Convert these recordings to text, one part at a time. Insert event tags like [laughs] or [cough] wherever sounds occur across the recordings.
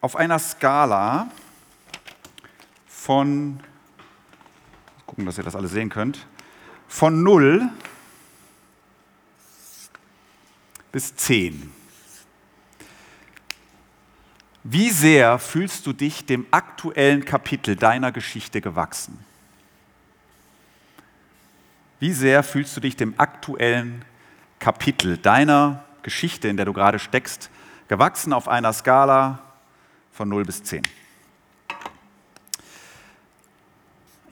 Auf einer Skala von, gucken, dass ihr das alle sehen könnt, von 0 bis 10. Wie sehr fühlst du dich dem aktuellen Kapitel deiner Geschichte gewachsen? Wie sehr fühlst du dich dem aktuellen Kapitel deiner Geschichte, in der du gerade steckst, gewachsen auf einer Skala von 0 bis 10?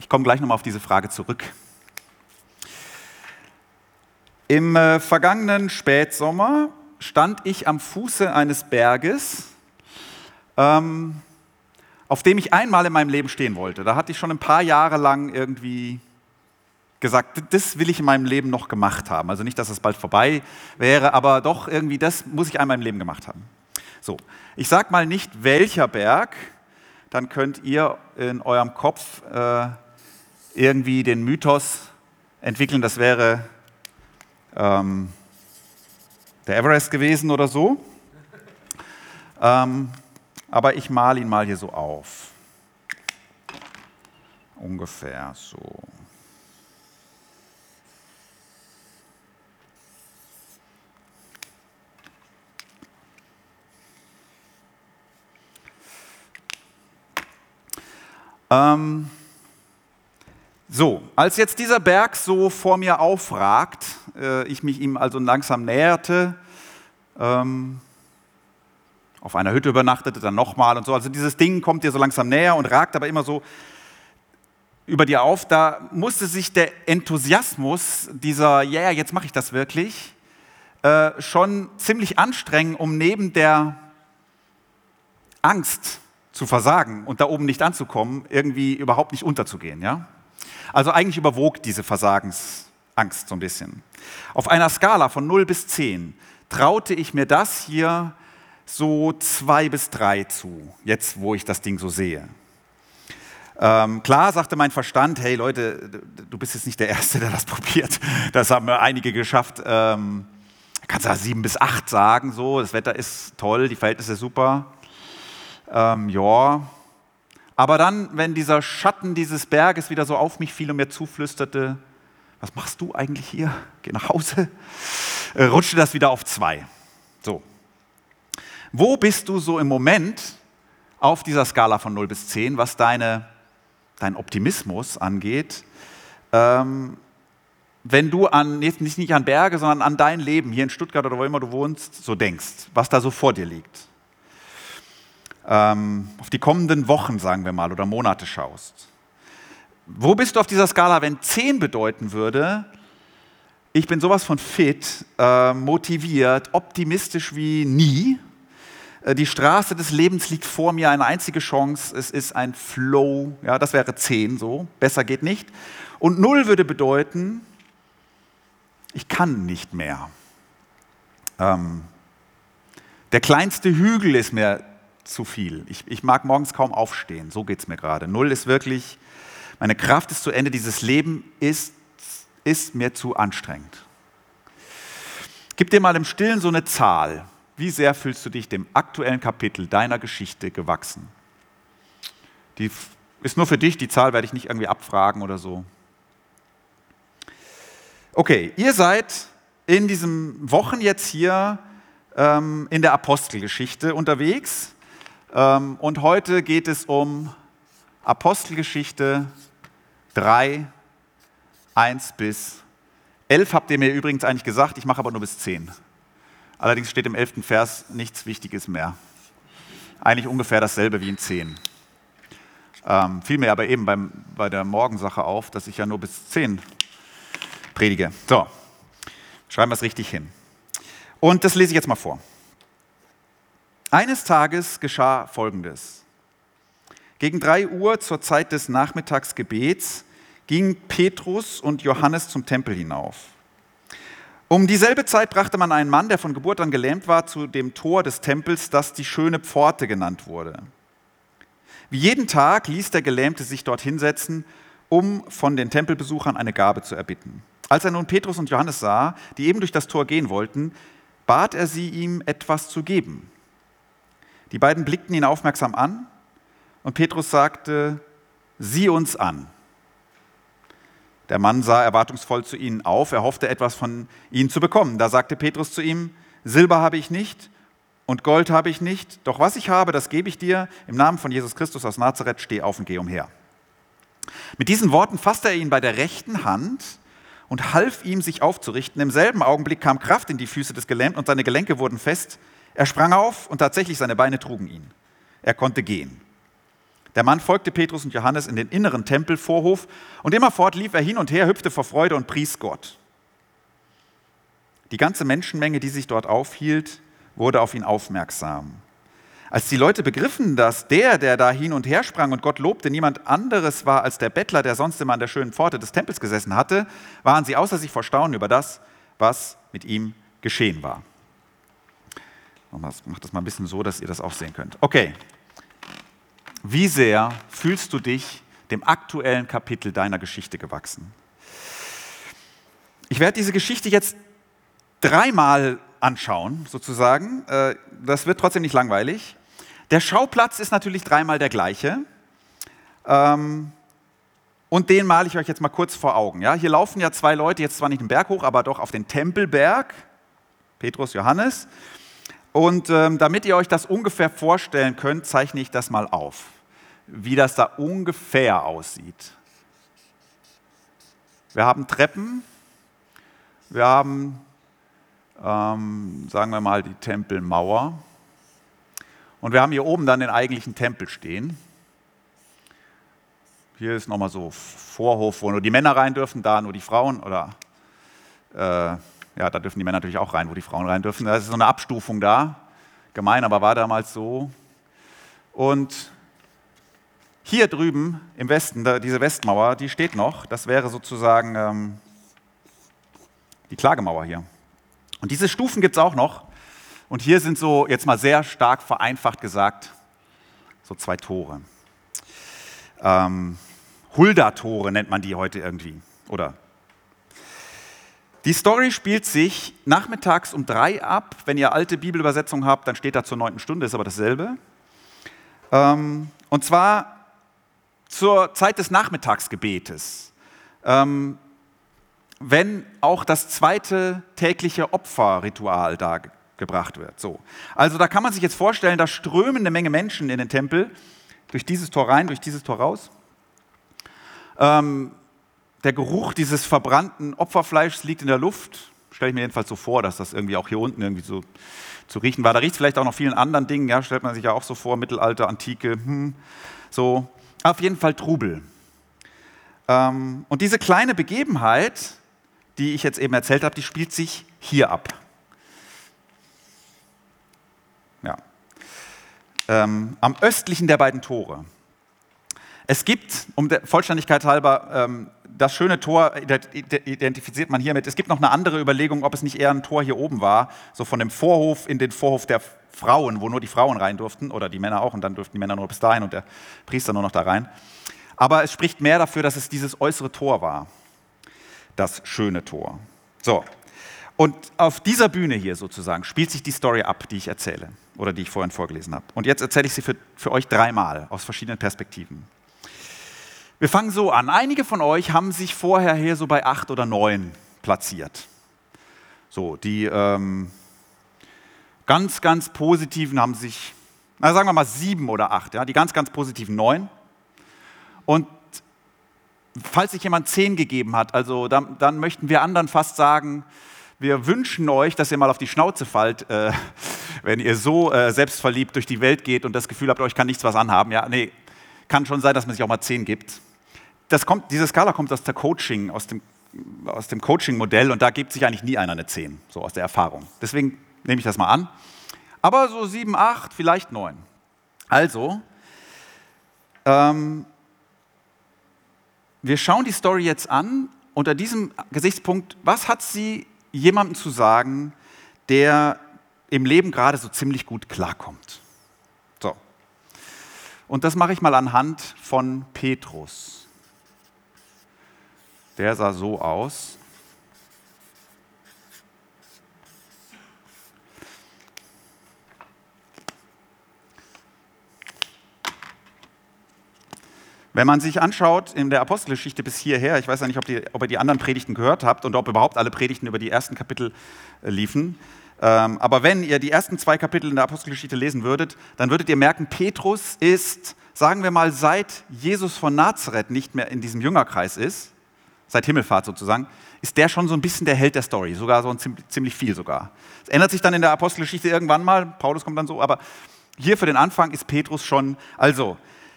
Ich komme gleich nochmal auf diese Frage zurück. Im äh, vergangenen Spätsommer stand ich am Fuße eines Berges, ähm, auf dem ich einmal in meinem Leben stehen wollte. Da hatte ich schon ein paar Jahre lang irgendwie gesagt, das will ich in meinem Leben noch gemacht haben. Also nicht, dass es bald vorbei wäre, aber doch irgendwie, das muss ich einmal im Leben gemacht haben. So, ich sage mal nicht welcher Berg, dann könnt ihr in eurem Kopf äh, irgendwie den Mythos entwickeln, das wäre ähm, der Everest gewesen oder so. Ähm, aber ich male ihn mal hier so auf. Ungefähr so. Ähm, so, als jetzt dieser Berg so vor mir aufragt, äh, ich mich ihm also langsam näherte, ähm, auf einer Hütte übernachtete, dann nochmal und so. Also dieses Ding kommt dir so langsam näher und ragt aber immer so über dir auf. Da musste sich der Enthusiasmus dieser, ja, yeah, jetzt mache ich das wirklich, äh, schon ziemlich anstrengen, um neben der Angst zu versagen und da oben nicht anzukommen, irgendwie überhaupt nicht unterzugehen. Ja? Also eigentlich überwog diese Versagensangst so ein bisschen. Auf einer Skala von 0 bis 10 traute ich mir das hier so 2 bis 3 zu, jetzt wo ich das Ding so sehe. Ähm, klar sagte mein Verstand, hey Leute, du bist jetzt nicht der Erste, der das [laughs] probiert. Das haben einige geschafft. Ähm, kannst du 7 bis 8 sagen, so, das Wetter ist toll, die Verhältnisse super. Ähm, ja, aber dann, wenn dieser Schatten dieses Berges wieder so auf mich fiel und mir zuflüsterte, was machst du eigentlich hier? Geh nach Hause. Äh, rutschte das wieder auf zwei. So. Wo bist du so im Moment auf dieser Skala von 0 bis 10, was deine, dein Optimismus angeht? Ähm, wenn du an, nicht, nicht an Berge, sondern an dein Leben hier in Stuttgart oder wo immer du wohnst, so denkst, was da so vor dir liegt ähm, auf die kommenden Wochen, sagen wir mal, oder Monate schaust. Wo bist du auf dieser Skala, wenn 10 bedeuten würde, ich bin sowas von fit, äh, motiviert, optimistisch wie nie. Äh, die Straße des Lebens liegt vor mir, eine einzige Chance, es ist ein Flow, ja, das wäre 10 so, besser geht nicht. Und 0 würde bedeuten, ich kann nicht mehr. Ähm, der kleinste Hügel ist mir zu viel. Ich, ich mag morgens kaum aufstehen, so geht es mir gerade. Null ist wirklich, meine Kraft ist zu Ende, dieses Leben ist, ist mir zu anstrengend. Gib dir mal im Stillen so eine Zahl. Wie sehr fühlst du dich dem aktuellen Kapitel deiner Geschichte gewachsen? Die ist nur für dich, die Zahl werde ich nicht irgendwie abfragen oder so. Okay, ihr seid in diesen Wochen jetzt hier ähm, in der Apostelgeschichte unterwegs. Ähm, und heute geht es um Apostelgeschichte 3, 1 bis 11 habt ihr mir übrigens eigentlich gesagt, ich mache aber nur bis 10. Allerdings steht im 11. Vers nichts Wichtiges mehr. Eigentlich ungefähr dasselbe wie in 10. Ähm, fiel mir aber eben beim, bei der Morgensache auf, dass ich ja nur bis 10 predige. So, schreiben wir es richtig hin. Und das lese ich jetzt mal vor. Eines Tages geschah Folgendes. Gegen drei Uhr zur Zeit des Nachmittagsgebets gingen Petrus und Johannes zum Tempel hinauf. Um dieselbe Zeit brachte man einen Mann, der von Geburt an gelähmt war, zu dem Tor des Tempels, das die schöne Pforte genannt wurde. Wie jeden Tag ließ der Gelähmte sich dort hinsetzen, um von den Tempelbesuchern eine Gabe zu erbitten. Als er nun Petrus und Johannes sah, die eben durch das Tor gehen wollten, bat er sie, ihm etwas zu geben. Die beiden blickten ihn aufmerksam an und Petrus sagte, sieh uns an. Der Mann sah erwartungsvoll zu ihnen auf, er hoffte etwas von ihnen zu bekommen. Da sagte Petrus zu ihm, Silber habe ich nicht und Gold habe ich nicht, doch was ich habe, das gebe ich dir. Im Namen von Jesus Christus aus Nazareth, steh auf und geh umher. Mit diesen Worten fasste er ihn bei der rechten Hand und half ihm, sich aufzurichten. Im selben Augenblick kam Kraft in die Füße des Gelähmten und seine Gelenke wurden fest. Er sprang auf und tatsächlich seine Beine trugen ihn. Er konnte gehen. Der Mann folgte Petrus und Johannes in den inneren Tempelvorhof und immerfort lief er hin und her, hüpfte vor Freude und pries Gott. Die ganze Menschenmenge, die sich dort aufhielt, wurde auf ihn aufmerksam. Als die Leute begriffen, dass der, der da hin und her sprang und Gott lobte, niemand anderes war als der Bettler, der sonst immer an der schönen Pforte des Tempels gesessen hatte, waren sie außer sich vor Staunen über das, was mit ihm geschehen war. Ich mache das mal ein bisschen so, dass ihr das auch sehen könnt. Okay. Wie sehr fühlst du dich dem aktuellen Kapitel deiner Geschichte gewachsen? Ich werde diese Geschichte jetzt dreimal anschauen, sozusagen. Äh, das wird trotzdem nicht langweilig. Der Schauplatz ist natürlich dreimal der gleiche. Ähm, und den male ich euch jetzt mal kurz vor Augen. Hier laufen ja zwei Leute, jetzt zwar nicht den Berg hoch, aber doch auf den Tempelberg. Petrus, Johannes. Und ähm, damit ihr euch das ungefähr vorstellen könnt, zeichne ich das mal auf, wie das da ungefähr aussieht. Wir haben Treppen, wir haben ähm, sagen wir mal, die Tempelmauer. Und wir haben hier oben dann den eigentlichen Tempel stehen. Hier ist nochmal so Vorhof, wo nur die Männer rein dürfen, da nur die Frauen. Oder äh, ja, da dürfen die Männer natürlich auch rein, wo die Frauen rein dürfen. Da ist so eine Abstufung da. Gemein, aber war damals so. Und hier drüben im Westen, diese Westmauer, die steht noch. Das wäre sozusagen ähm, die Klagemauer hier. Und diese Stufen gibt es auch noch. Und hier sind so, jetzt mal sehr stark vereinfacht gesagt, so zwei Tore. Ähm, Hulda-Tore nennt man die heute irgendwie. Oder die Story spielt sich nachmittags um drei ab. Wenn ihr alte Bibelübersetzungen habt, dann steht da zur neunten Stunde, ist aber dasselbe. Ähm, und zwar zur Zeit des Nachmittagsgebetes. Ähm, wenn auch das zweite tägliche Opferritual da gebracht wird. So. Also da kann man sich jetzt vorstellen, da strömen eine Menge Menschen in den Tempel, durch dieses Tor rein, durch dieses Tor raus. Ähm, der Geruch dieses verbrannten Opferfleischs liegt in der Luft. Stelle ich mir jedenfalls so vor, dass das irgendwie auch hier unten irgendwie so zu riechen war. Da riecht es vielleicht auch noch vielen anderen Dingen, ja, stellt man sich ja auch so vor, Mittelalter, Antike, hm, so. Auf jeden Fall Trubel. Ähm, und diese kleine Begebenheit die ich jetzt eben erzählt habe, die spielt sich hier ab. Ja. Ähm, am östlichen der beiden Tore. Es gibt, um der Vollständigkeit halber, ähm, das schöne Tor identifiziert man hiermit. Es gibt noch eine andere Überlegung, ob es nicht eher ein Tor hier oben war, so von dem Vorhof in den Vorhof der Frauen, wo nur die Frauen rein durften, oder die Männer auch, und dann durften die Männer nur bis dahin und der Priester nur noch da rein. Aber es spricht mehr dafür, dass es dieses äußere Tor war das schöne Tor. So, und auf dieser Bühne hier sozusagen spielt sich die Story ab, die ich erzähle oder die ich vorhin vorgelesen habe. Und jetzt erzähle ich sie für, für euch dreimal aus verschiedenen Perspektiven. Wir fangen so an. Einige von euch haben sich vorher hier so bei acht oder neun platziert. So, die ähm, ganz, ganz positiven haben sich, na, sagen wir mal sieben oder acht, ja, die ganz, ganz positiven neun. Und falls sich jemand zehn gegeben hat, also dann, dann, möchten wir anderen fast sagen, wir wünschen euch, dass ihr mal auf die Schnauze fallt, äh, [laughs] wenn ihr so äh, selbstverliebt durch die Welt geht und das Gefühl habt, euch kann nichts was anhaben. Ja, nee, kann schon sein, dass man sich auch mal zehn gibt. Kommt, diese Skala kommt aus der Coaching, aus dem, aus dem Coaching-Modell und da gibt sich eigentlich nie einer eine zehn, so aus der Erfahrung. Deswegen nehme ich das mal an. Aber so sieben, acht, vielleicht neun. Also, ähm, wir schauen die Story jetzt an unter diesem Gesichtspunkt, was hat sie jemandem zu sagen, der im Leben gerade so ziemlich gut klarkommt. So. Und das mache ich mal anhand von Petrus. Der sah so aus. Wenn man sich anschaut in der Apostelgeschichte bis hierher, ich weiß ja nicht, ob, die, ob, ihr die anderen Predigten gehört habt und ob überhaupt alle Predigten über die ersten Kapitel äh, liefen, ähm, aber wenn ihr die ersten zwei Kapitel in der Apostelgeschichte lesen würdet, dann würdet ihr merken, Petrus ist, sagen wir mal, seit Jesus von Nazareth nicht mehr in diesem Jüngerkreis ist, seit Himmelfahrt sozusagen, ist der schon so ein bisschen der Held der Story, sogar so ein ziemlich viel sogar. Es ändert sich dann in der Apostelgeschichte irgendwann mal, Paulus kommt dann so, aber hier für den Anfang ist Petrus schon, also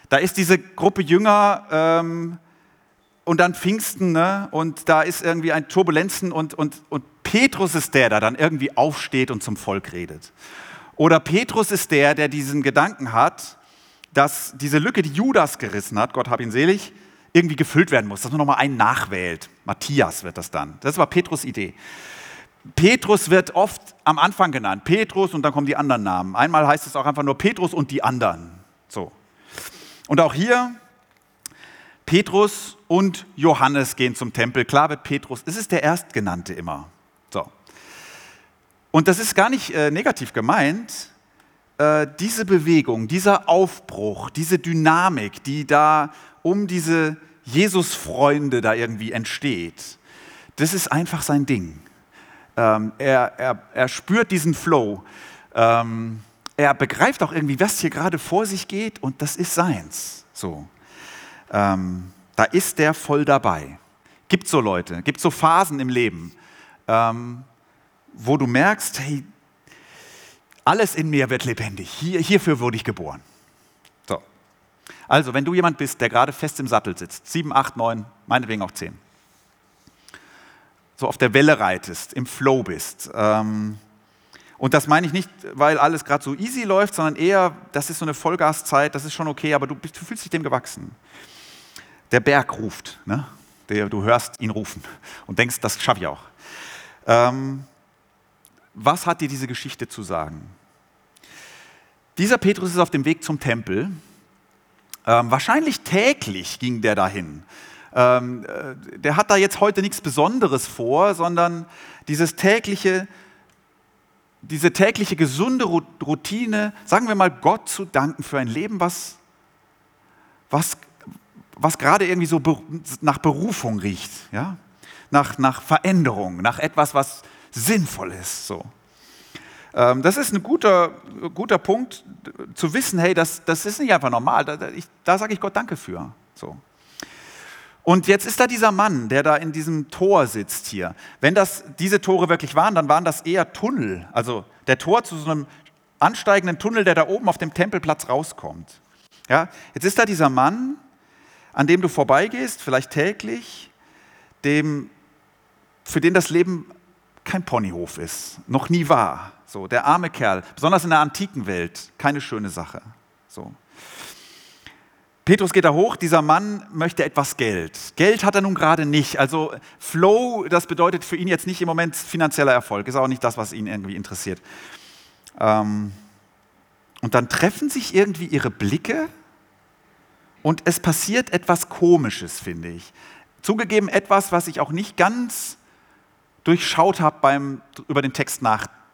da ist diese Gruppe Jünger ähm, und dann Pfingsten ne? und da ist irgendwie ein Turbulenzen und, und, und Petrus ist der, der dann irgendwie aufsteht und zum Volk redet. Oder Petrus ist der, der diesen Gedanken hat, dass diese Lücke, die Judas gerissen hat, Gott hab ihn selig, irgendwie gefüllt werden muss, dass man nochmal einen nachwählt. Matthias wird das dann. Das war Petrus Idee. Petrus wird oft am Anfang genannt. Petrus und dann kommen die anderen Namen. Einmal heißt es auch einfach nur Petrus und die anderen. So. Und auch hier, Petrus und Johannes gehen zum Tempel. Klar wird Petrus, es ist der Erstgenannte immer. So. Und das ist gar nicht äh, negativ gemeint. Äh, diese Bewegung, dieser Aufbruch, diese Dynamik, die da um diese Jesus-Freunde da irgendwie entsteht, das ist einfach sein Ding. Ähm, er, er, er spürt diesen Flow. Ähm, er begreift auch irgendwie, was hier gerade vor sich geht und das ist seins. So. Ähm, da ist der voll dabei. Gibt so Leute, gibt so Phasen im Leben, ähm, wo du merkst, hey, alles in mir wird lebendig. Hier, hierfür wurde ich geboren. So. Also, wenn du jemand bist, der gerade fest im Sattel sitzt, sieben, acht, neun, meinetwegen auch zehn, so auf der Welle reitest, im Flow bist, ähm, und das meine ich nicht, weil alles gerade so easy läuft, sondern eher, das ist so eine Vollgaszeit, das ist schon okay, aber du, du fühlst dich dem gewachsen. Der Berg ruft, ne? Der, du hörst ihn rufen und denkst, das schaffe ich auch. Ähm, was hat dir diese Geschichte zu sagen? Dieser Petrus ist auf dem Weg zum Tempel. Ähm, wahrscheinlich täglich ging der dahin. Ähm, äh, der hat da jetzt heute nichts Besonderes vor, sondern dieses tägliche diese tägliche gesunde Routine, sagen wir mal, Gott zu danken für ein Leben, was, was, was gerade irgendwie so nach Berufung riecht, ja? nach, nach Veränderung, nach etwas, was sinnvoll ist. So. Ähm, das ist ein guter, guter Punkt, zu wissen, hey, das, das ist nicht einfach normal, da, da sage ich Gott Danke für. So. Und jetzt ist da dieser Mann, der da in diesem Tor sitzt hier. Wenn das diese Tore wirklich waren, dann waren das eher Tunnel. Also der Tor zu so einem ansteigenden Tunnel, der da oben auf dem Tempelplatz rauskommt. Ja, jetzt ist da dieser Mann, an dem du vorbeigehst, vielleicht täglich, dem, für den das Leben kein Ponyhof ist, noch nie war. So, der arme Kerl, besonders in der antiken Welt, keine schöne Sache. So. Petrus geht da hoch, dieser Mann möchte etwas Geld. Geld hat er nun gerade nicht. Also Flow, das bedeutet für ihn jetzt nicht im Moment finanzieller Erfolg, ist auch nicht das, was ihn irgendwie interessiert. Ähm, und dann treffen sich irgendwie ihre Blicke und es passiert etwas Komisches, finde ich. Zugegeben etwas, was ich auch nicht ganz durchschaut habe beim über den Text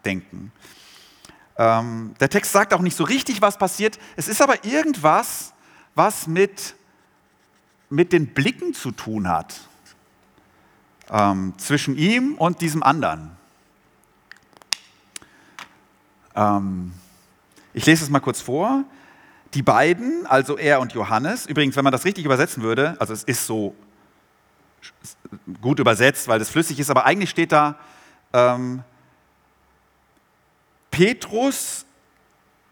nachdenken. Ähm, der Text sagt auch nicht so richtig, was passiert. Es ist aber irgendwas, was mit, mit den Blicken zu tun hat ähm, zwischen ihm und diesem anderen. Ähm, ich lese es mal kurz vor. Die beiden, also er und Johannes, übrigens, wenn man das richtig übersetzen würde, also es ist so gut übersetzt, weil es flüssig ist, aber eigentlich steht da, ähm, Petrus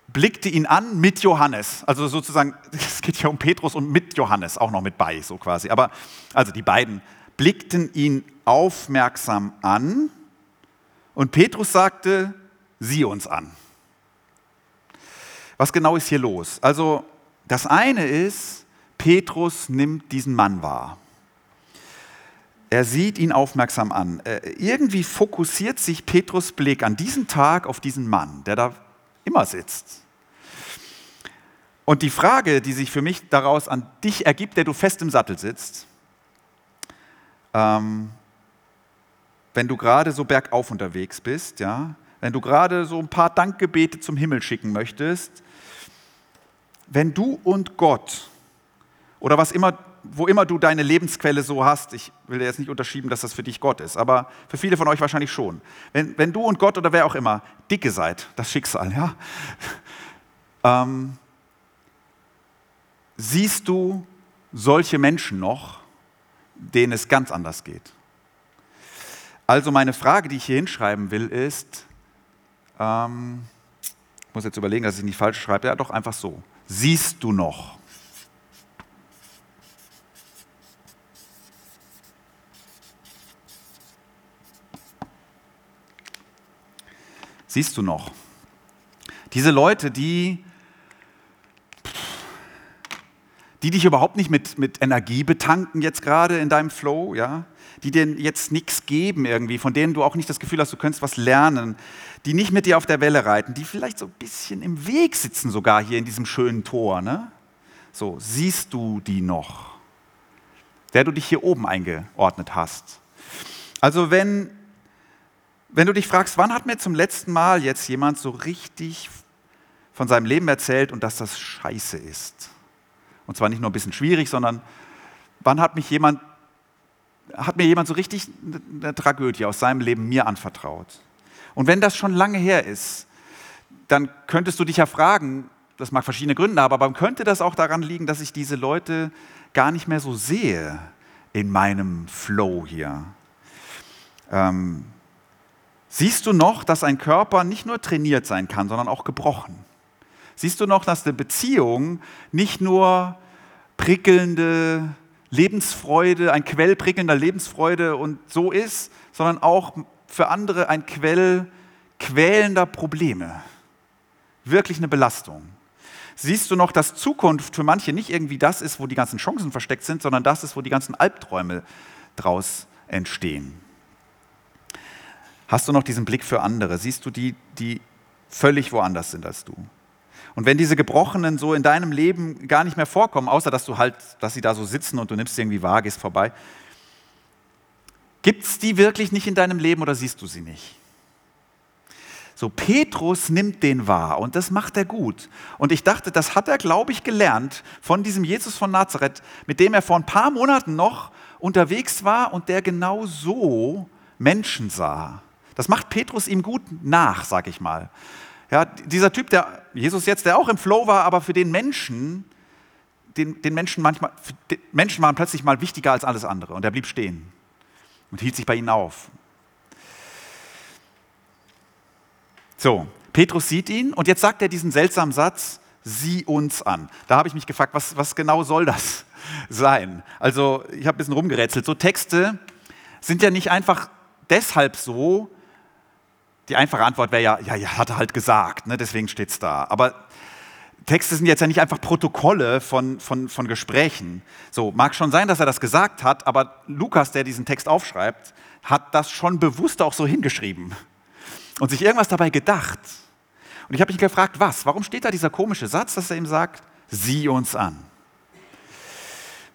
blickte ihn an mit Johannes. Also sozusagen, [laughs] es geht ja um Petrus und mit Johannes auch noch mit bei, so quasi. Aber also die beiden blickten ihn aufmerksam an und Petrus sagte, sieh uns an. Was genau ist hier los? Also das eine ist, Petrus nimmt diesen Mann wahr. Er sieht ihn aufmerksam an. Äh, irgendwie fokussiert sich Petrus Blick an diesem Tag auf diesen Mann, der da immer sitzt. Und die Frage, die sich für mich daraus an dich ergibt, der du fest im Sattel sitzt, ähm, wenn du gerade so bergauf unterwegs bist, ja, wenn du gerade so ein paar Dankgebete zum Himmel schicken möchtest, wenn du und Gott oder was immer, wo immer du deine Lebensquelle so hast. Ich will dir jetzt nicht unterschieben, dass das für dich Gott ist, aber für viele von euch wahrscheinlich schon. Wenn, wenn du und Gott oder wer auch immer dicke seid, das Schicksal, ja, [laughs] ähm, siehst du solche Menschen noch, denen es ganz anders geht. Also meine Frage, die ich hier hinschreiben will, ist, ähm, ich muss jetzt überlegen, dass ich nicht falsch schreibe, ja doch einfach so. Siehst du noch? Siehst du noch? Diese Leute, die die dich überhaupt nicht mit, mit Energie betanken jetzt gerade in deinem Flow, ja, die dir jetzt nichts geben irgendwie, von denen du auch nicht das Gefühl hast, du könntest was lernen, die nicht mit dir auf der Welle reiten, die vielleicht so ein bisschen im Weg sitzen sogar hier in diesem schönen Tor, ne? So, siehst du die noch? Der du dich hier oben eingeordnet hast. Also wenn, wenn du dich fragst, wann hat mir zum letzten Mal jetzt jemand so richtig von seinem Leben erzählt und dass das scheiße ist? Und zwar nicht nur ein bisschen schwierig, sondern wann hat mich jemand, hat mir jemand so richtig eine Tragödie aus seinem Leben mir anvertraut? Und wenn das schon lange her ist, dann könntest du dich ja fragen, das mag verschiedene Gründe haben, aber könnte das auch daran liegen, dass ich diese Leute gar nicht mehr so sehe in meinem Flow hier? Ähm, siehst du noch, dass ein Körper nicht nur trainiert sein kann, sondern auch gebrochen? siehst du noch, dass eine Beziehung nicht nur prickelnde Lebensfreude, ein Quell prickelnder Lebensfreude und so ist, sondern auch für andere ein Quell quälender Probleme. Wirklich eine Belastung. Siehst du noch, dass Zukunft für manche nicht irgendwie das ist, wo die ganzen Chancen versteckt sind, sondern das ist, wo die ganzen Albträume draus entstehen? Hast du noch diesen Blick für andere? Siehst du die, die völlig woanders sind als du? Und wenn diese Gebrochenen so in deinem Leben gar nicht mehr vorkommen, außer dass du halt, dass sie da so sitzen und du nimmst sie irgendwie wahr, gehst vorbei, gibt es die wirklich nicht in deinem Leben oder siehst du sie nicht? So, Petrus nimmt den wahr und das macht er gut. Und ich dachte, das hat er, glaube ich, gelernt von diesem Jesus von Nazareth, mit dem er vor ein paar Monaten noch unterwegs war und der genau so Menschen sah. Das macht Petrus ihm gut nach, sag ich mal. Ja, dieser Typ, der Jesus jetzt, der auch im Flow war, aber für den Menschen, den, den Menschen manchmal, den Menschen waren plötzlich mal wichtiger als alles andere und er blieb stehen und hielt sich bei ihnen auf. So, Petrus sieht ihn und jetzt sagt er diesen seltsamen Satz, sieh uns an. Da habe ich mich gefragt, was, was genau soll das [laughs] sein? Also ich habe ein bisschen rumgerätselt. So Texte sind ja nicht einfach deshalb so, die einfache Antwort wäre ja, ja, ja, hat er halt gesagt, ne, deswegen steht es da. Aber Texte sind jetzt ja nicht einfach Protokolle von, von, von Gesprächen. So, mag schon sein, dass er das gesagt hat, aber Lukas, der diesen Text aufschreibt, hat das schon bewusst auch so hingeschrieben und sich irgendwas dabei gedacht. Und ich habe mich gefragt, was? Warum steht da dieser komische Satz, dass er ihm sagt, sieh uns an?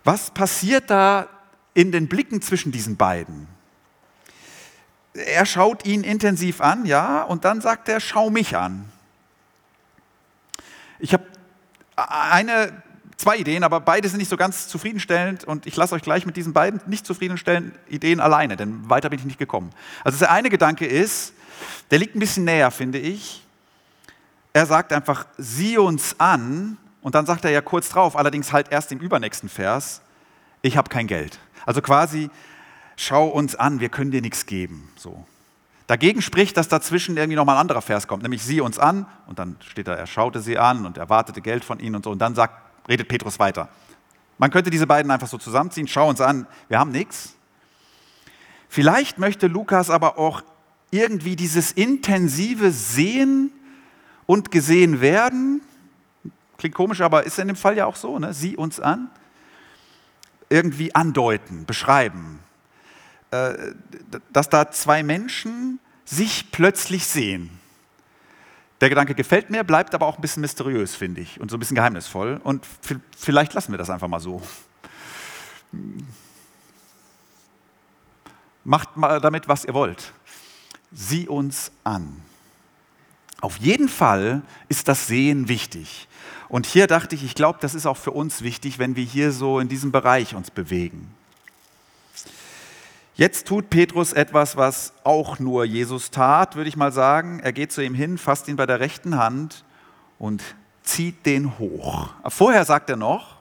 Was passiert da in den Blicken zwischen diesen beiden? Er schaut ihn intensiv an, ja, und dann sagt er, schau mich an. Ich habe eine, zwei Ideen, aber beide sind nicht so ganz zufriedenstellend und ich lasse euch gleich mit diesen beiden nicht zufriedenstellenden Ideen alleine, denn weiter bin ich nicht gekommen. Also der eine Gedanke ist, der liegt ein bisschen näher, finde ich. Er sagt einfach, sieh uns an und dann sagt er ja kurz drauf, allerdings halt erst im übernächsten Vers, ich habe kein Geld. Also quasi, schau uns an, wir können dir nichts geben. So. Dagegen spricht, dass dazwischen irgendwie nochmal ein anderer Vers kommt, nämlich sieh uns an und dann steht da, er schaute sie an und erwartete Geld von ihnen und so und dann sagt, redet Petrus weiter. Man könnte diese beiden einfach so zusammenziehen, schau uns an, wir haben nichts. Vielleicht möchte Lukas aber auch irgendwie dieses intensive Sehen und gesehen werden, klingt komisch, aber ist in dem Fall ja auch so, ne? sieh uns an, irgendwie andeuten, beschreiben. Äh, dass da zwei Menschen sich plötzlich sehen. Der Gedanke gefällt mir, bleibt aber auch ein bisschen mysteriös, finde ich, und so ein bisschen geheimnisvoll. Und vielleicht lassen wir das einfach mal so. Macht mal damit, was ihr wollt. Sieh uns an. Auf jeden Fall ist das Sehen wichtig. Und hier dachte ich, ich glaube, das ist auch für uns wichtig, wenn wir hier so in diesem Bereich uns bewegen. Jetzt tut Petrus etwas, was auch nur Jesus tat, würde ich mal sagen. Er geht zu ihm hin, fasst ihn bei der rechten Hand und zieht den hoch. Vorher sagt er noch,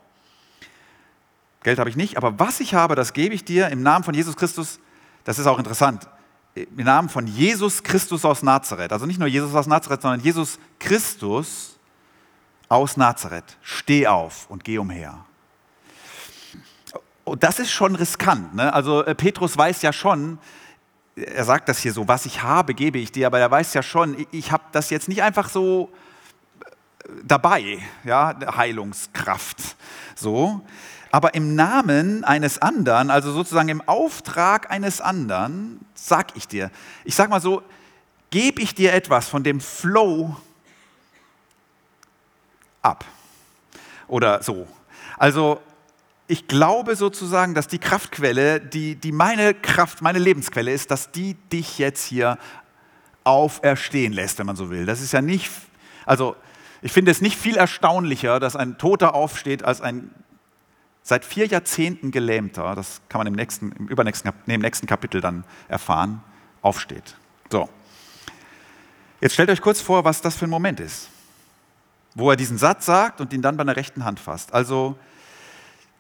Geld habe ich nicht, aber was ich habe, das gebe ich dir im Namen von Jesus Christus. Das ist auch interessant. Im Namen von Jesus Christus aus Nazareth. Also nicht nur Jesus aus Nazareth, sondern Jesus Christus aus Nazareth. Steh auf und geh umher. Und das ist schon riskant. Ne? Also äh, Petrus weiß ja schon, er sagt das hier so, was ich habe, gebe ich dir, aber er weiß ja schon, ich, ich habe das jetzt nicht einfach so äh, dabei, ja, Heilungskraft, so. Aber im Namen eines anderen, also sozusagen im Auftrag eines anderen, sag ich dir, ich sag mal so, gebe ich dir etwas von dem Flow ab. Oder so. Also ich glaube sozusagen, dass die Kraftquelle, die, die meine Kraft, meine Lebensquelle ist, dass die dich jetzt hier auferstehen lässt, wenn man so will. Das ist ja nicht, also ich finde es nicht viel erstaunlicher, dass ein Toter aufsteht, als ein seit vier Jahrzehnten Gelähmter, das kann man im nächsten, im übernächsten, nee, im nächsten Kapitel dann erfahren, aufsteht. So. Jetzt stellt euch kurz vor, was das für ein Moment ist, wo er diesen Satz sagt und ihn dann bei der rechten Hand fasst. Also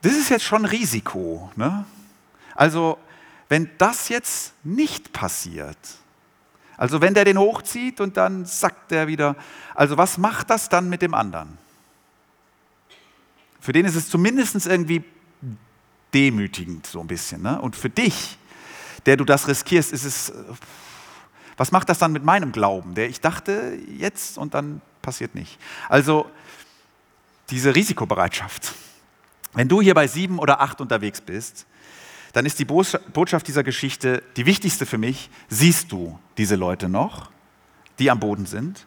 das ist jetzt schon Risiko. Ne? Also, wenn das jetzt nicht passiert, also wenn der den hochzieht und dann sackt der wieder, also was macht das dann mit dem anderen? Für den ist es zumindest irgendwie demütigend so ein bisschen. Ne? Und für dich, der du das riskierst, ist es, was macht das dann mit meinem Glauben, der ich dachte jetzt und dann passiert nicht. Also diese Risikobereitschaft. Wenn du hier bei sieben oder acht unterwegs bist, dann ist die Botschaft dieser Geschichte die wichtigste für mich. Siehst du diese Leute noch, die am Boden sind?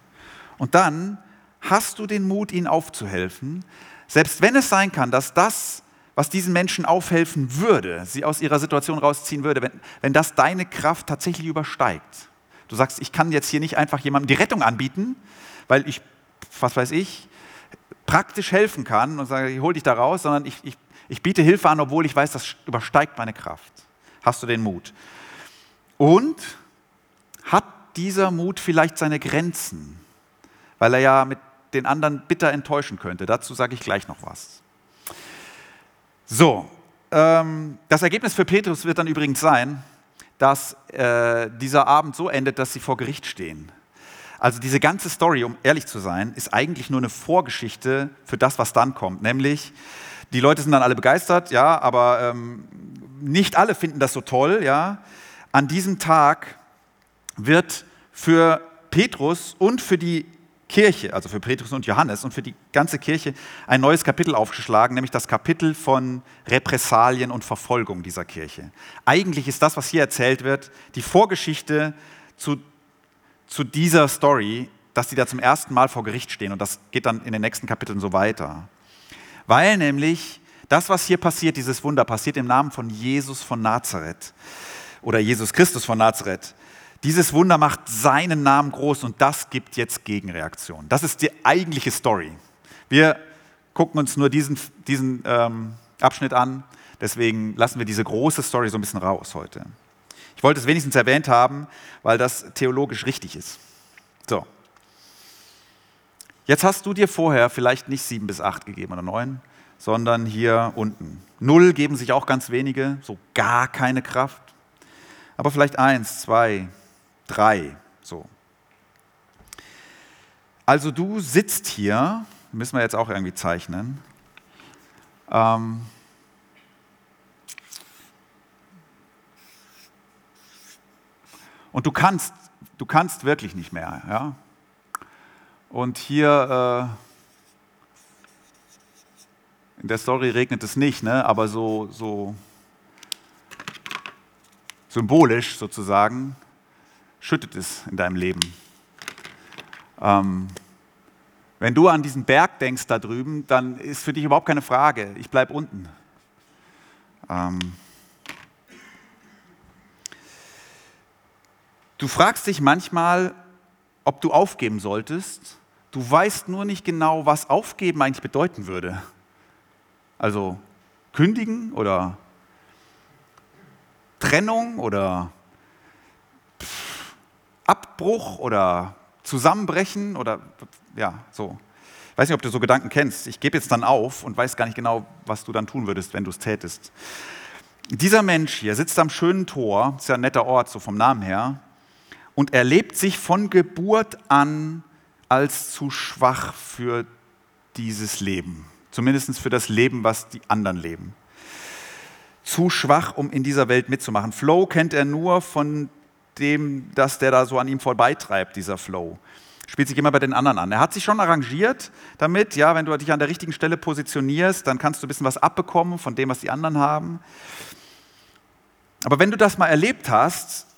Und dann hast du den Mut, ihnen aufzuhelfen, selbst wenn es sein kann, dass das, was diesen Menschen aufhelfen würde, sie aus ihrer Situation rausziehen würde, wenn, wenn das deine Kraft tatsächlich übersteigt. Du sagst, ich kann jetzt hier nicht einfach jemandem die Rettung anbieten, weil ich, was weiß ich, praktisch helfen kann und sage, ich hol dich da raus, sondern ich, ich, ich biete Hilfe an, obwohl ich weiß, das übersteigt meine Kraft. Hast du den Mut? Und hat dieser Mut vielleicht seine Grenzen, weil er ja mit den anderen bitter enttäuschen könnte? Dazu sage ich gleich noch was. So, ähm, das Ergebnis für Petrus wird dann übrigens sein, dass äh, dieser Abend so endet, dass sie vor Gericht stehen. Also diese ganze Story, um ehrlich zu sein, ist eigentlich nur eine Vorgeschichte für das, was dann kommt. Nämlich, die Leute sind dann alle begeistert, ja, aber ähm, nicht alle finden das so toll, ja. An diesem Tag wird für Petrus und für die Kirche, also für Petrus und Johannes und für die ganze Kirche ein neues Kapitel aufgeschlagen, nämlich das Kapitel von Repressalien und Verfolgung dieser Kirche. Eigentlich ist das, was hier erzählt wird, die Vorgeschichte zu zu dieser Story, dass die da zum ersten Mal vor Gericht stehen. Und das geht dann in den nächsten Kapiteln so weiter. Weil nämlich das, was hier passiert, dieses Wunder, passiert im Namen von Jesus von Nazareth oder Jesus Christus von Nazareth. Dieses Wunder macht seinen Namen groß und das gibt jetzt Gegenreaktion. Das ist die eigentliche Story. Wir gucken uns nur diesen, diesen ähm, Abschnitt an, deswegen lassen wir diese große Story so ein bisschen raus heute. Ich wollte es wenigstens erwähnt haben, weil das theologisch richtig ist. So. Jetzt hast du dir vorher vielleicht nicht sieben bis acht gegeben oder neun, sondern hier unten. Null geben sich auch ganz wenige, so gar keine Kraft. Aber vielleicht eins, zwei, drei, so. Also du sitzt hier, müssen wir jetzt auch irgendwie zeichnen. Ähm, Und du kannst, du kannst wirklich nicht mehr. Ja? Und hier äh, in der Story regnet es nicht, ne? aber so, so symbolisch sozusagen schüttet es in deinem Leben. Ähm, wenn du an diesen Berg denkst da drüben, dann ist für dich überhaupt keine Frage, ich bleibe unten. Ähm, Du fragst dich manchmal, ob du aufgeben solltest, du weißt nur nicht genau, was aufgeben eigentlich bedeuten würde. Also kündigen oder Trennung oder Abbruch oder Zusammenbrechen oder ja, so. Ich weiß nicht, ob du so Gedanken kennst. Ich gebe jetzt dann auf und weiß gar nicht genau, was du dann tun würdest, wenn du es tätest. Dieser Mensch hier sitzt am schönen Tor, ist ja ein netter Ort, so vom Namen her, und er lebt sich von Geburt an als zu schwach für dieses Leben. Zumindest für das Leben, was die anderen leben. Zu schwach, um in dieser Welt mitzumachen. Flow kennt er nur von dem, dass der da so an ihm vorbeitreibt, dieser Flow. Spielt sich immer bei den anderen an. Er hat sich schon arrangiert damit, ja, wenn du dich an der richtigen Stelle positionierst, dann kannst du ein bisschen was abbekommen von dem, was die anderen haben. Aber wenn du das mal erlebt hast,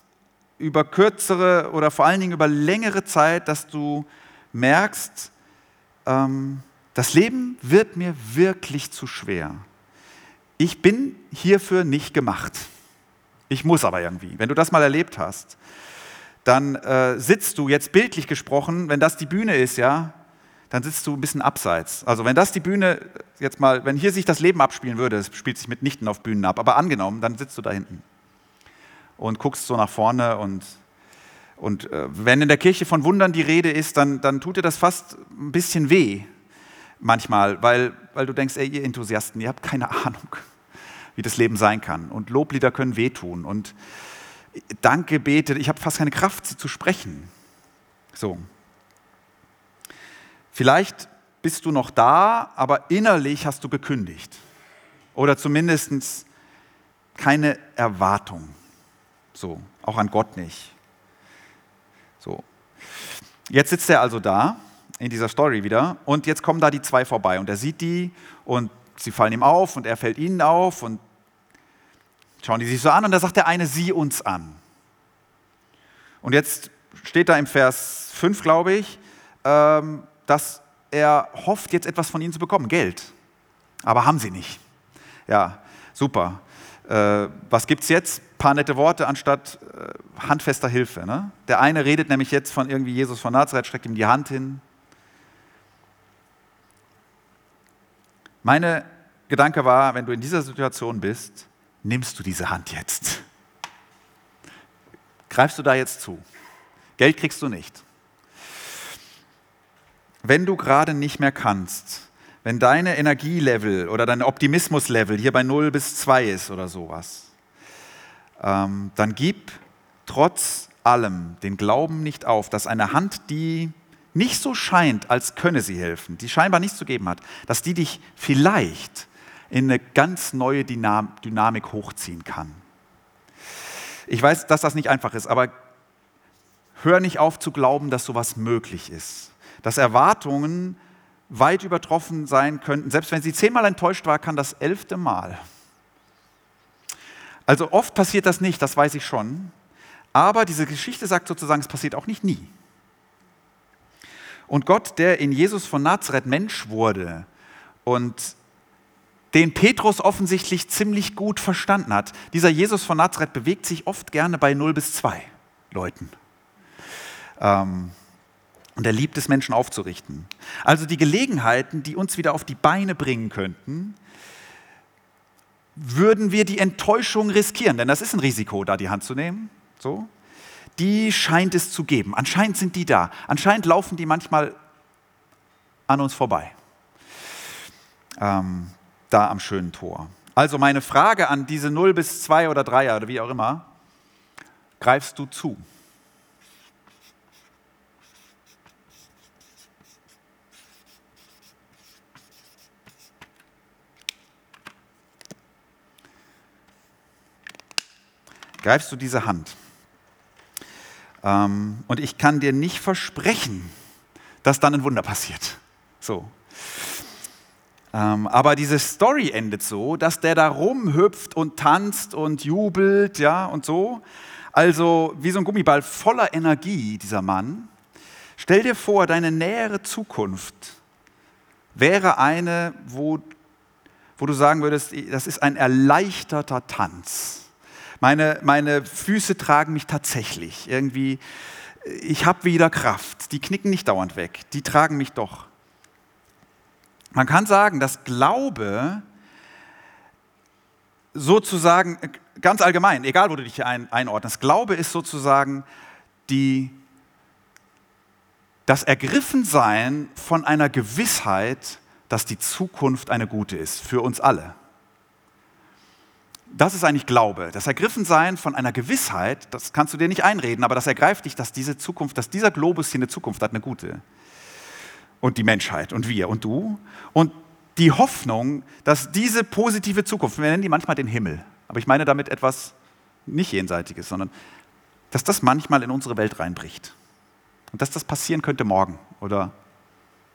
über kürzere oder vor allen Dingen über längere Zeit, dass du merkst, ähm, das Leben wird mir wirklich zu schwer. Ich bin hierfür nicht gemacht. Ich muss aber irgendwie. Wenn du das mal erlebt hast, dann äh, sitzt du jetzt bildlich gesprochen, wenn das die Bühne ist, ja, dann sitzt du ein bisschen abseits. Also wenn das die Bühne jetzt mal, wenn hier sich das Leben abspielen würde, es spielt sich mitnichten auf Bühnen ab, aber angenommen, dann sitzt du da hinten und guckst so nach vorne und, und äh, wenn in der Kirche von Wundern die Rede ist, dann, dann tut dir das fast ein bisschen weh manchmal, weil, weil du denkst, ey, ihr Enthusiasten, ihr habt keine [laughs] Ahnung, wie das Leben sein kann und Loblieder können wehtun und Danke bete, ich habe fast keine Kraft, sie zu sprechen. So. Vielleicht bist du noch da, aber innerlich hast du gekündigt. Oder zumindest keine Erwartung. So, auch an Gott nicht. So. Jetzt sitzt er also da in dieser Story wieder und jetzt kommen da die zwei vorbei und er sieht die und sie fallen ihm auf und er fällt ihnen auf und schauen die sich so an und da sagt der eine, sieh uns an. Und jetzt steht da im Vers 5, glaube ich, ähm, dass er hofft, jetzt etwas von ihnen zu bekommen, Geld. Aber haben sie nicht. Ja, super äh, was gibt es jetzt? Paar nette Worte anstatt äh, handfester Hilfe. Ne? Der eine redet nämlich jetzt von irgendwie Jesus von Nazareth, streckt ihm die Hand hin. Meine Gedanke war, wenn du in dieser Situation bist, nimmst du diese Hand jetzt. Greifst du da jetzt zu? Geld kriegst du nicht. Wenn du gerade nicht mehr kannst, wenn deine Energielevel oder dein Optimismuslevel hier bei 0 bis 2 ist oder sowas, ähm, dann gib trotz allem den Glauben nicht auf, dass eine Hand, die nicht so scheint, als könne sie helfen, die scheinbar nichts zu geben hat, dass die dich vielleicht in eine ganz neue Dynamik hochziehen kann. Ich weiß, dass das nicht einfach ist, aber hör nicht auf zu glauben, dass sowas möglich ist. Dass Erwartungen weit übertroffen sein könnten. Selbst wenn sie zehnmal enttäuscht war, kann das elfte Mal. Also oft passiert das nicht, das weiß ich schon. Aber diese Geschichte sagt sozusagen, es passiert auch nicht nie. Und Gott, der in Jesus von Nazareth Mensch wurde und den Petrus offensichtlich ziemlich gut verstanden hat. Dieser Jesus von Nazareth bewegt sich oft gerne bei 0 bis 2 Leuten. Ähm, und er liebt es, Menschen aufzurichten. Also die Gelegenheiten, die uns wieder auf die Beine bringen könnten, würden wir die Enttäuschung riskieren, denn das ist ein Risiko, da die Hand zu nehmen. So. Die scheint es zu geben. Anscheinend sind die da. Anscheinend laufen die manchmal an uns vorbei. Ähm, da am schönen Tor. Also meine Frage an diese 0 bis 2 oder 3 oder wie auch immer, greifst du zu? Greifst du diese Hand. Ähm, und ich kann dir nicht versprechen, dass dann ein Wunder passiert. So. Ähm, aber diese Story endet so, dass der da rumhüpft und tanzt und jubelt, ja, und so. Also wie so ein Gummiball voller Energie, dieser Mann. Stell dir vor, deine nähere Zukunft wäre eine, wo, wo du sagen würdest, das ist ein erleichterter Tanz. Meine, meine Füße tragen mich tatsächlich. Irgendwie, ich habe wieder Kraft. Die knicken nicht dauernd weg, die tragen mich doch. Man kann sagen, dass Glaube sozusagen, ganz allgemein, egal wo du dich ein, einordnest, Glaube ist sozusagen die, das Ergriffensein von einer Gewissheit, dass die Zukunft eine gute ist, für uns alle. Das ist eigentlich Glaube. Das Ergriffensein von einer Gewissheit, das kannst du dir nicht einreden, aber das ergreift dich, dass diese Zukunft, dass dieser Globus hier eine Zukunft hat, eine gute. Und die Menschheit und wir und du. Und die Hoffnung, dass diese positive Zukunft, wir nennen die manchmal den Himmel, aber ich meine damit etwas nicht Jenseitiges, sondern dass das manchmal in unsere Welt reinbricht. Und dass das passieren könnte morgen oder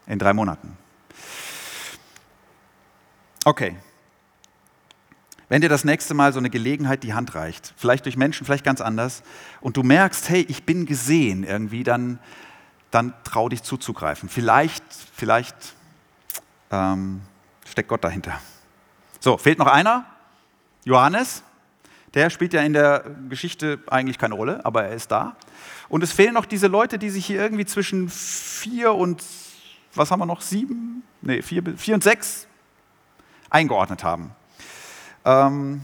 in drei Monaten. Okay, wenn dir das nächste Mal so eine Gelegenheit die Hand reicht, vielleicht durch Menschen, vielleicht ganz anders, und du merkst, hey, ich bin gesehen irgendwie, dann, dann trau dich zuzugreifen. Vielleicht, vielleicht ähm, steckt Gott dahinter. So, fehlt noch einer? Johannes. Der spielt ja in der Geschichte eigentlich keine Rolle, aber er ist da. Und es fehlen noch diese Leute, die sich hier irgendwie zwischen vier und, was haben wir noch, sieben? Nee, vier, vier und sechs eingeordnet haben. Ähm,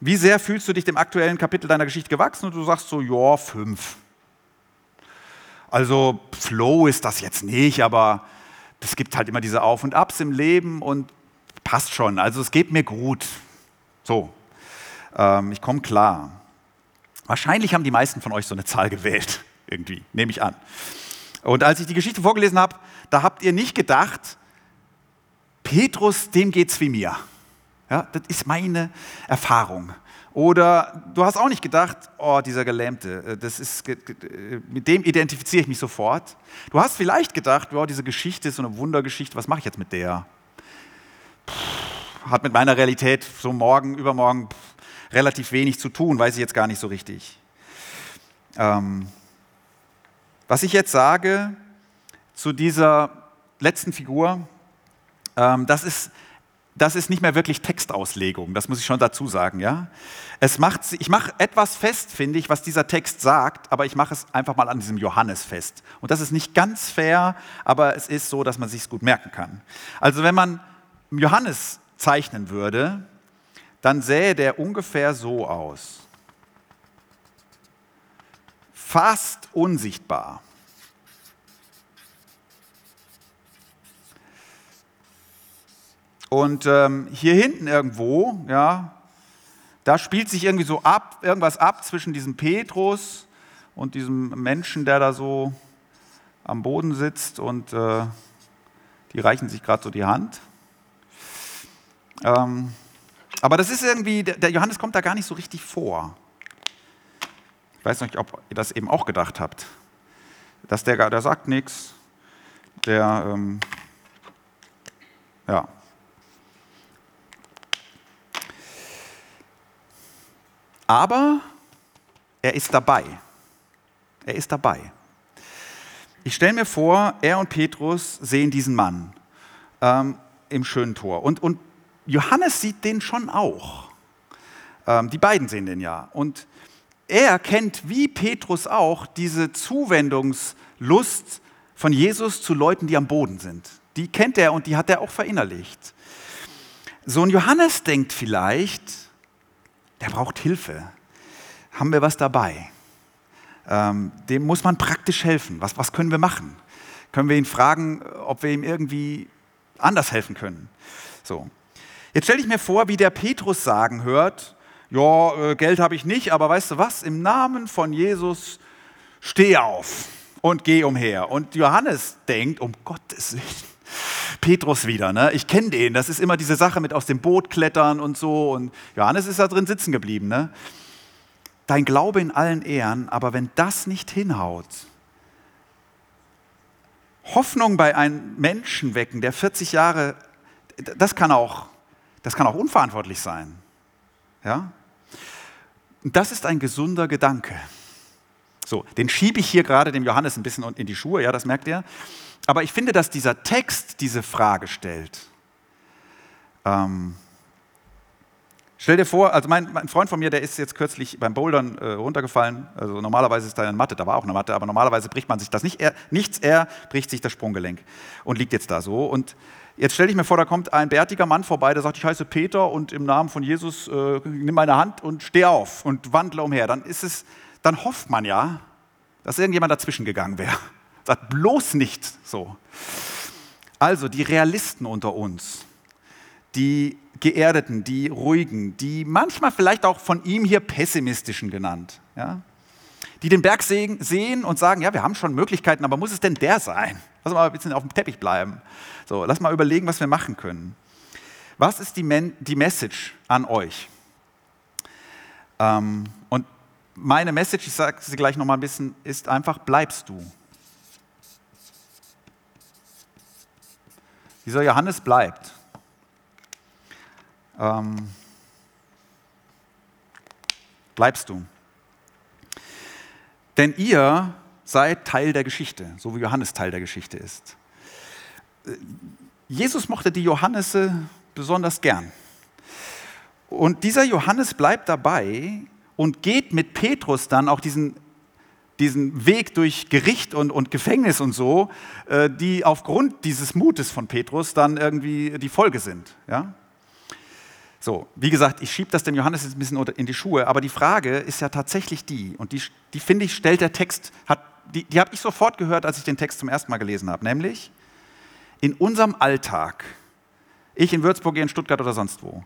wie sehr fühlst du dich dem aktuellen Kapitel deiner Geschichte gewachsen? Und du sagst so, ja, fünf. Also Flow ist das jetzt nicht, aber es gibt halt immer diese Auf und Abs im Leben und passt schon. Also es geht mir gut. So, ähm, ich komme klar. Wahrscheinlich haben die meisten von euch so eine Zahl gewählt, [laughs] irgendwie, nehme ich an. Und als ich die Geschichte vorgelesen habe, da habt ihr nicht gedacht, Petrus, dem geht's wie mir. Ja, das ist meine Erfahrung. Oder du hast auch nicht gedacht, oh, dieser Gelähmte, äh, das ist, mit dem identifiziere ich mich sofort. Du hast vielleicht gedacht, oh, diese Geschichte ist so eine Wundergeschichte, was mache ich jetzt mit der? Pff, hat mit meiner Realität so morgen, übermorgen pff, relativ wenig zu tun, weiß ich jetzt gar nicht so richtig. Ähm, was ich jetzt sage zu dieser letzten Figur, ähm, das ist das ist nicht mehr wirklich Textauslegung, das muss ich schon dazu sagen. Ja? Es macht, ich mache etwas fest, finde ich, was dieser Text sagt, aber ich mache es einfach mal an diesem Johannes fest. Und das ist nicht ganz fair, aber es ist so, dass man sich gut merken kann. Also wenn man Johannes zeichnen würde, dann sähe der ungefähr so aus. Fast unsichtbar. Und ähm, hier hinten irgendwo, ja, da spielt sich irgendwie so ab, irgendwas ab zwischen diesem Petrus und diesem Menschen, der da so am Boden sitzt und äh, die reichen sich gerade so die Hand. Ähm, aber das ist irgendwie, der Johannes kommt da gar nicht so richtig vor. Ich weiß nicht, ob ihr das eben auch gedacht habt. Dass der, der sagt nichts, der, ähm, ja, Aber er ist dabei. Er ist dabei. Ich stelle mir vor, er und Petrus sehen diesen Mann ähm, im schönen Tor. Und, und Johannes sieht den schon auch. Ähm, die beiden sehen den ja. Und er kennt wie Petrus auch diese Zuwendungslust von Jesus zu Leuten, die am Boden sind. Die kennt er und die hat er auch verinnerlicht. So ein Johannes denkt vielleicht, der braucht Hilfe. Haben wir was dabei? Ähm, dem muss man praktisch helfen. Was, was können wir machen? Können wir ihn fragen, ob wir ihm irgendwie anders helfen können? So. Jetzt stelle ich mir vor, wie der Petrus sagen hört, ja, äh, Geld habe ich nicht, aber weißt du was, im Namen von Jesus steh auf und geh umher. Und Johannes denkt, um Gottes Willen, Petrus wieder. Ne? Ich kenne den. Das ist immer diese Sache mit aus dem Boot klettern und so. Und Johannes ist da drin sitzen geblieben. Ne? Dein Glaube in allen Ehren, aber wenn das nicht hinhaut, Hoffnung bei einem Menschen wecken, der 40 Jahre, das kann auch, das kann auch unverantwortlich sein. Ja? Das ist ein gesunder Gedanke. So, den schiebe ich hier gerade dem Johannes ein bisschen in die Schuhe, ja, das merkt ihr. Aber ich finde, dass dieser Text diese Frage stellt. Ähm, Stell dir vor, also mein, mein, Freund von mir, der ist jetzt kürzlich beim Bouldern äh, runtergefallen. Also normalerweise ist da eine Matte, da war auch eine Matte, aber normalerweise bricht man sich das nicht. Er, nichts, er bricht sich das Sprunggelenk und liegt jetzt da so. Und jetzt stell dich mir vor, da kommt ein bärtiger Mann vorbei, der sagt, ich heiße Peter und im Namen von Jesus äh, nimm meine Hand und steh auf und wandle umher. Dann ist es, dann hofft man ja, dass irgendjemand dazwischen gegangen wäre. Sagt bloß nicht so. Also die Realisten unter uns, die Geerdeten, die Ruhigen, die manchmal vielleicht auch von ihm hier Pessimistischen genannt, ja? die den Berg sehen und sagen, ja, wir haben schon Möglichkeiten, aber muss es denn der sein? Lass mal ein bisschen auf dem Teppich bleiben. So, lass mal überlegen, was wir machen können. Was ist die, Men die Message an euch? Ähm, und meine Message, ich sage sie gleich noch mal ein bisschen, ist einfach, bleibst du. Dieser Johannes bleibt. Ähm, bleibst du. Denn ihr seid Teil der Geschichte, so wie Johannes Teil der Geschichte ist. Jesus mochte die Johannese besonders gern. Und dieser Johannes bleibt dabei und geht mit Petrus dann auch diesen, diesen Weg durch Gericht und, und Gefängnis und so, äh, die aufgrund dieses Mutes von Petrus dann irgendwie die Folge sind. Ja? So, wie gesagt, ich schiebe das dem Johannes jetzt ein bisschen in die Schuhe, aber die Frage ist ja tatsächlich die, und die, die finde ich, stellt der Text, hat, die, die habe ich sofort gehört, als ich den Text zum ersten Mal gelesen habe, nämlich in unserem Alltag, ich in Würzburg, in Stuttgart oder sonst wo,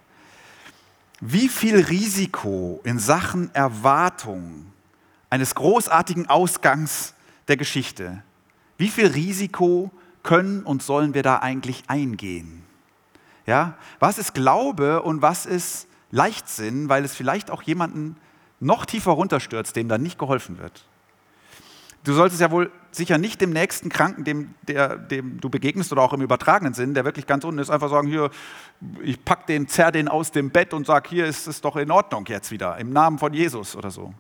wie viel Risiko in Sachen Erwartung eines großartigen Ausgangs der Geschichte, wie viel Risiko können und sollen wir da eigentlich eingehen? Ja? Was ist Glaube und was ist Leichtsinn, weil es vielleicht auch jemanden noch tiefer runterstürzt, dem dann nicht geholfen wird? Du solltest ja wohl sicher nicht dem nächsten Kranken, dem, der, dem du begegnest oder auch im übertragenen Sinn, der wirklich ganz unten ist, einfach sagen, hier, ich pack den, zerr den aus dem Bett und sag, hier ist es doch in Ordnung jetzt wieder, im Namen von Jesus oder so.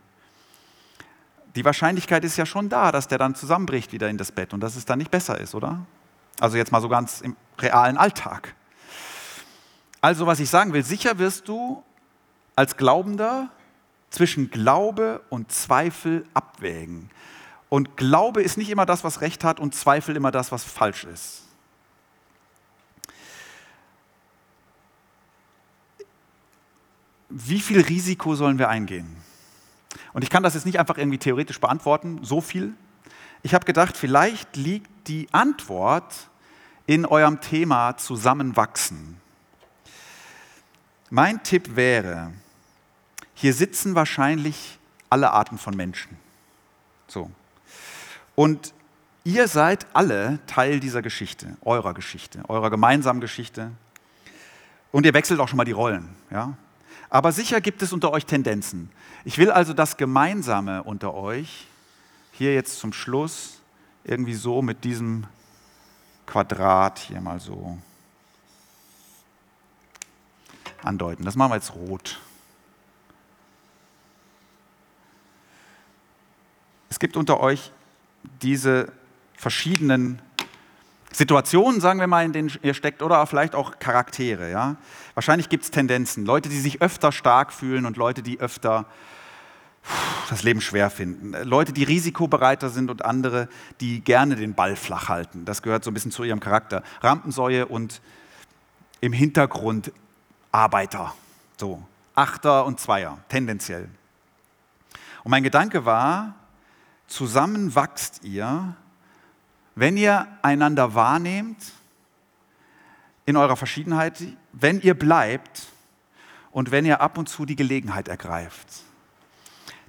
Die Wahrscheinlichkeit ist ja schon da, dass der dann zusammenbricht wieder in das Bett und dass es dann nicht besser ist, oder? Also jetzt mal so ganz im realen Alltag. Also was ich sagen will, sicher wirst du als Glaubender zwischen Glaube und Zweifel abwägen. Und Glaube ist nicht immer das, was recht hat und Zweifel immer das, was falsch ist. Wie viel Risiko sollen wir eingehen? Und ich kann das jetzt nicht einfach irgendwie theoretisch beantworten, so viel. Ich habe gedacht, vielleicht liegt die Antwort in eurem Thema Zusammenwachsen. Mein Tipp wäre, hier sitzen wahrscheinlich alle Arten von Menschen. So. Und ihr seid alle Teil dieser Geschichte, eurer Geschichte, eurer gemeinsamen Geschichte. Und ihr wechselt auch schon mal die Rollen. Ja? Aber sicher gibt es unter euch Tendenzen. Ich will also das Gemeinsame unter euch hier jetzt zum Schluss irgendwie so mit diesem Quadrat hier mal so andeuten. Das machen wir jetzt rot. Es gibt unter euch diese verschiedenen Situationen, sagen wir mal, in denen ihr steckt, oder vielleicht auch Charaktere. Ja? Wahrscheinlich gibt es Tendenzen. Leute, die sich öfter stark fühlen und Leute, die öfter das Leben schwer finden. Leute, die risikobereiter sind und andere, die gerne den Ball flach halten. Das gehört so ein bisschen zu ihrem Charakter. Rampensäue und im Hintergrund Arbeiter. So, Achter und Zweier, tendenziell. Und mein Gedanke war, zusammen wachst ihr, wenn ihr einander wahrnehmt in eurer Verschiedenheit, wenn ihr bleibt und wenn ihr ab und zu die Gelegenheit ergreift.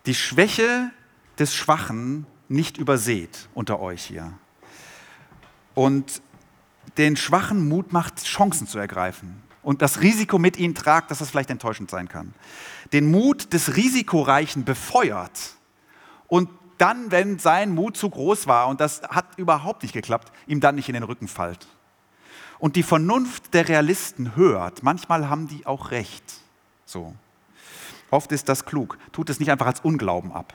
Die Schwäche des Schwachen nicht überseht unter euch hier. Und den Schwachen Mut macht, Chancen zu ergreifen und das Risiko mit ihnen tragt, dass das vielleicht enttäuschend sein kann. Den Mut des Risikoreichen befeuert und dann, wenn sein Mut zu groß war und das hat überhaupt nicht geklappt, ihm dann nicht in den Rücken fällt. Und die Vernunft der Realisten hört, manchmal haben die auch recht. So. Oft ist das klug. Tut es nicht einfach als Unglauben ab.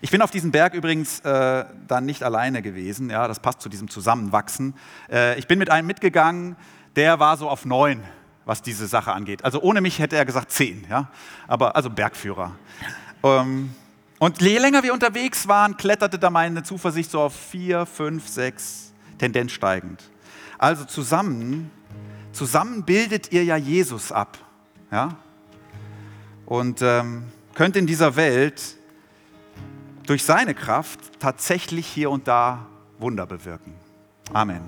Ich bin auf diesem Berg übrigens äh, dann nicht alleine gewesen. Ja, das passt zu diesem Zusammenwachsen. Äh, ich bin mit einem mitgegangen, der war so auf neun. was diese Sache angeht. Also ohne mich hätte er gesagt zehn, ja? aber also Bergführer. Ähm, und je länger wir unterwegs waren, kletterte da meine Zuversicht so auf vier, fünf, sechs, Tendenz steigend. Also zusammen, zusammen bildet ihr ja Jesus ab. Ja? Und ähm, könnt in dieser Welt durch seine Kraft tatsächlich hier und da Wunder bewirken. Amen.